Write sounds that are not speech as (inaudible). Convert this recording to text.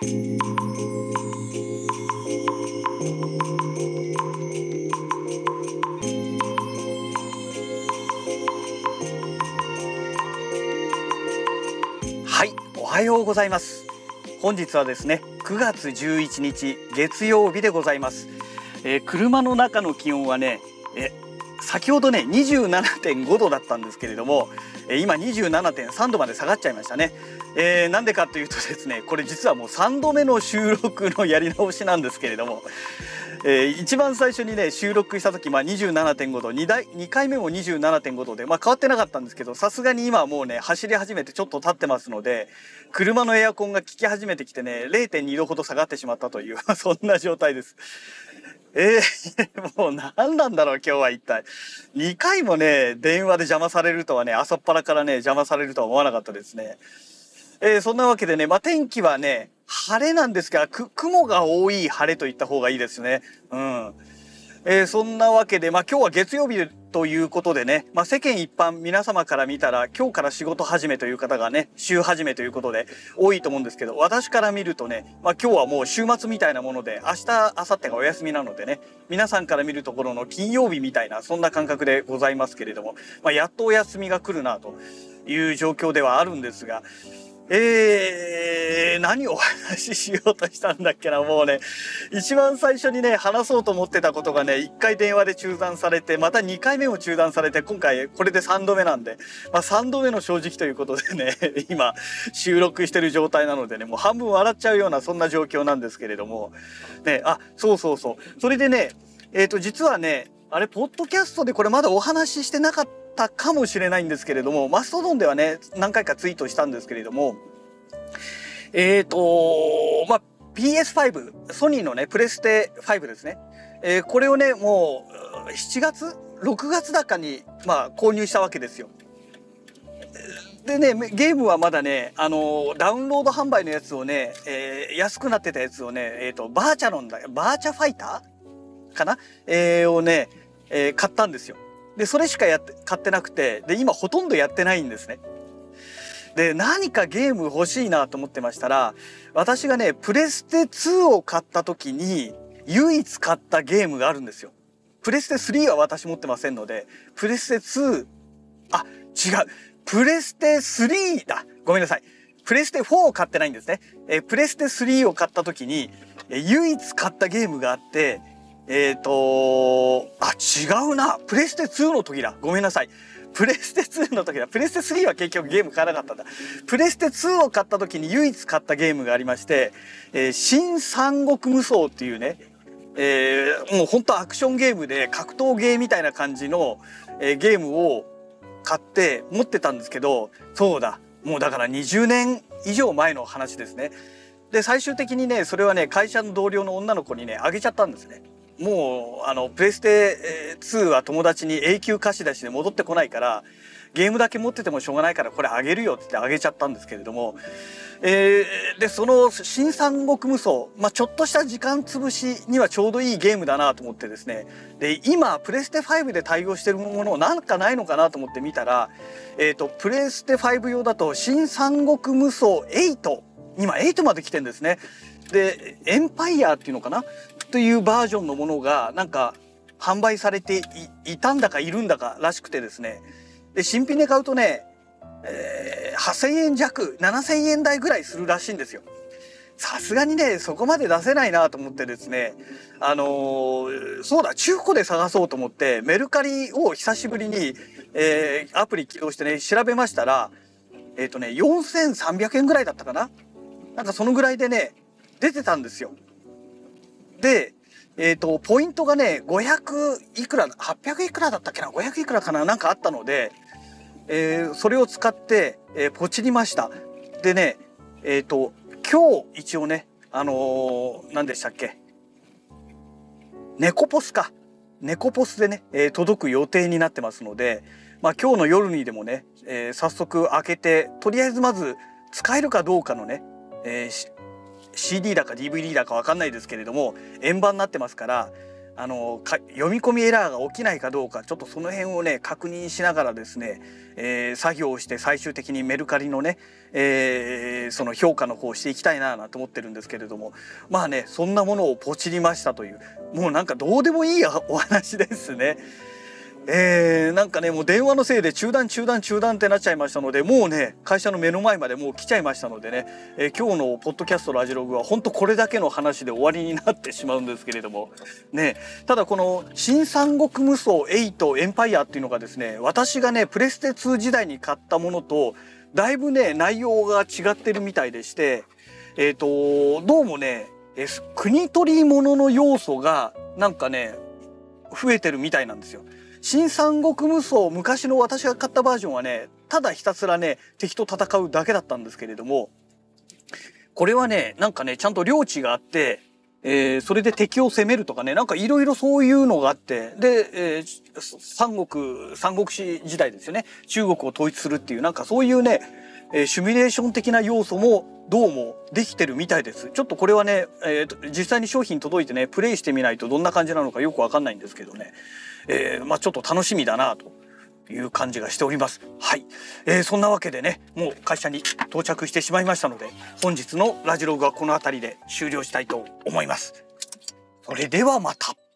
はいおはようございます。本日はですね9月11日月曜日でございます、えー、車の中の気温はねえ先ほどね27.5度だったんですけれども、今27.3度まで下がっちゃいましたね、えー、なんでかというとですねこれ実はもう3度目の収録のやり直しなんですけれども、えー、一番最初にね収録した時、まあ、27.5度 2, 台2回目も27.5度で、まあ、変わってなかったんですけどさすがに今はもうね走り始めてちょっと経ってますので車のエアコンが効き始めてきてね0.2度ほど下がってしまったという (laughs) そんな状態です。えー、もう何なんだろう今日は一体。2回もね電話で邪魔されるとはね朝っぱらからね邪魔されるとは思わなかったですね。えー、そんなわけでね、まあ、天気はね晴れなんですが雲が多い晴れと言った方がいいですね。うんえー、そんなわけで、まあ、今日は月曜日ということでね、まあ、世間一般皆様から見たら今日から仕事始めという方がね週始めということで多いと思うんですけど私から見るとね、まあ、今日はもう週末みたいなもので明日明後日がお休みなのでね皆さんから見るところの金曜日みたいなそんな感覚でございますけれども、ま、やっとお休みが来るなという状況ではあるんですがえー、何をお話ししようとしたんだっけな、もうね、一番最初にね、話そうと思ってたことがね、1回電話で中断されて、また2回目も中断されて、今回これで3度目なんで、まあ3度目の正直ということでね、(laughs) 今、収録してる状態なのでね、もう半分笑っちゃうような、そんな状況なんですけれども、ね、あ、そうそうそう。それでね、えっ、ー、と、実はね、あれ、ポッドキャストでこれまだお話ししてなかったったかもしれないんですけれどもマストドンではね何回かツイートしたんですけれどもえっ、ー、とまあ PS5 ソニーのねプレステ5ですね、えー、これをねもう7月6月だかにまあ購入したわけですよ。でねゲームはまだねあのダウンロード販売のやつをね、えー、安くなってたやつをねえっ、ー、とバーチャロンだバーチャファイターかな、えー、をね、えー、買ったんですよ。でそれしかやって買ってなくてで今ほとんどやってないんですね。で何かゲーム欲しいなと思ってましたら私がねプレステ2を買った時に唯一買ったゲームがあるんですよ。プレステ3は私持ってませんのでプレステ2あ違うプレステ3だごめんなさいプレステ4を買ってないんですね。えプレステ3を買った時に唯一買ったゲームがあってえっ、ー、とあ違うな。プレステ2の時だ。ごめんなさい。プレステ2の時だ。プレステ3は結局ゲーム買わなかったんだ。プレステ2を買った時に唯一買ったゲームがありまして「えー、新三国無双」っていうね、えー、もう本当アクションゲームで格闘ゲーみたいな感じの、えー、ゲームを買って持ってたんですけどそうだ。もうだから20年以上前の話ですね。で最終的にねそれはね会社の同僚の女の子にねあげちゃったんですね。もうあのプレステ2は友達に永久貸し出しで戻ってこないからゲームだけ持っててもしょうがないからこれあげるよって言ってあげちゃったんですけれども、えー、でその「新三国無双」まあ、ちょっとした時間潰しにはちょうどいいゲームだなと思ってですねで今プレステ5で対応してるものなんかないのかなと思って見たら、えーと、プレステ5用だと「新三国無双8」今8まで来てんですね。でエンパイアっていうのかな？というバージョンのものがなんか販売されていたんだかいるんだからしくてですねで新品で買うとね、えー、8,000円弱7,000円台ぐらいするらしいんですよ。さすがにねそこまで出せないなと思ってですねあのー、そうだ中古で探そうと思ってメルカリを久しぶりに、えー、アプリ起動してね調べましたらえっ、ー、とね4300円ぐらいだったかななんかそのぐらいでね出てたんですよ。で、えっ、ー、と、ポイントがね、500いくら、800いくらだったっけな、500いくらかな、なんかあったので、えー、それを使って、えー、ポチりました。でね、えっ、ー、と、今日一応ね、あの、何でしたっけ、猫ポスか。猫ポスでね、え、届く予定になってますので、まあ今日の夜にでもね、え、早速開けて、とりあえずまず使えるかどうかのね、えー、CD だか DVD だか分かんないですけれども円盤になってますからあの読み込みエラーが起きないかどうかちょっとその辺をね確認しながらですね、えー、作業をして最終的にメルカリのね、えー、その評価の方をしていきたいなと思ってるんですけれどもまあねそんなものをポチりましたというもうなんかどうでもいいお話ですね。えー、なんかねもう電話のせいで中断中断中断ってなっちゃいましたのでもうね会社の目の前までもう来ちゃいましたのでね、えー、今日のポッドキャストラジログは本当これだけの話で終わりになってしまうんですけれどもねただこの「新三国無双8エンパイア」っていうのがですね私がねプレステ2時代に買ったものとだいぶね内容が違ってるみたいでしてえっ、ー、とどうもね国取り物の要素がなんかね増えてるみたいなんですよ。新三国無双昔の私が買ったバージョンはねただひたすらね敵と戦うだけだったんですけれどもこれはねなんかねちゃんと領地があってえー、それで敵を攻めるとかねなんかいろいろそういうのがあってで、えー、三国三国志時代ですよね。中国を統一するっていうなんかそういうね、えー、シミュレーション的な要素もどうもできてるみたいですちょっとこれはね、えー、実際に商品届いてねプレイしてみないとどんな感じなのかよくわかんないんですけどねえー、まあ、ちょっと楽しみだなという感じがしております。はい、えー、そんなわけでね、もう会社に到着してしまいましたので、本日のラジログはこの辺りで終了したいと思います。それではまた。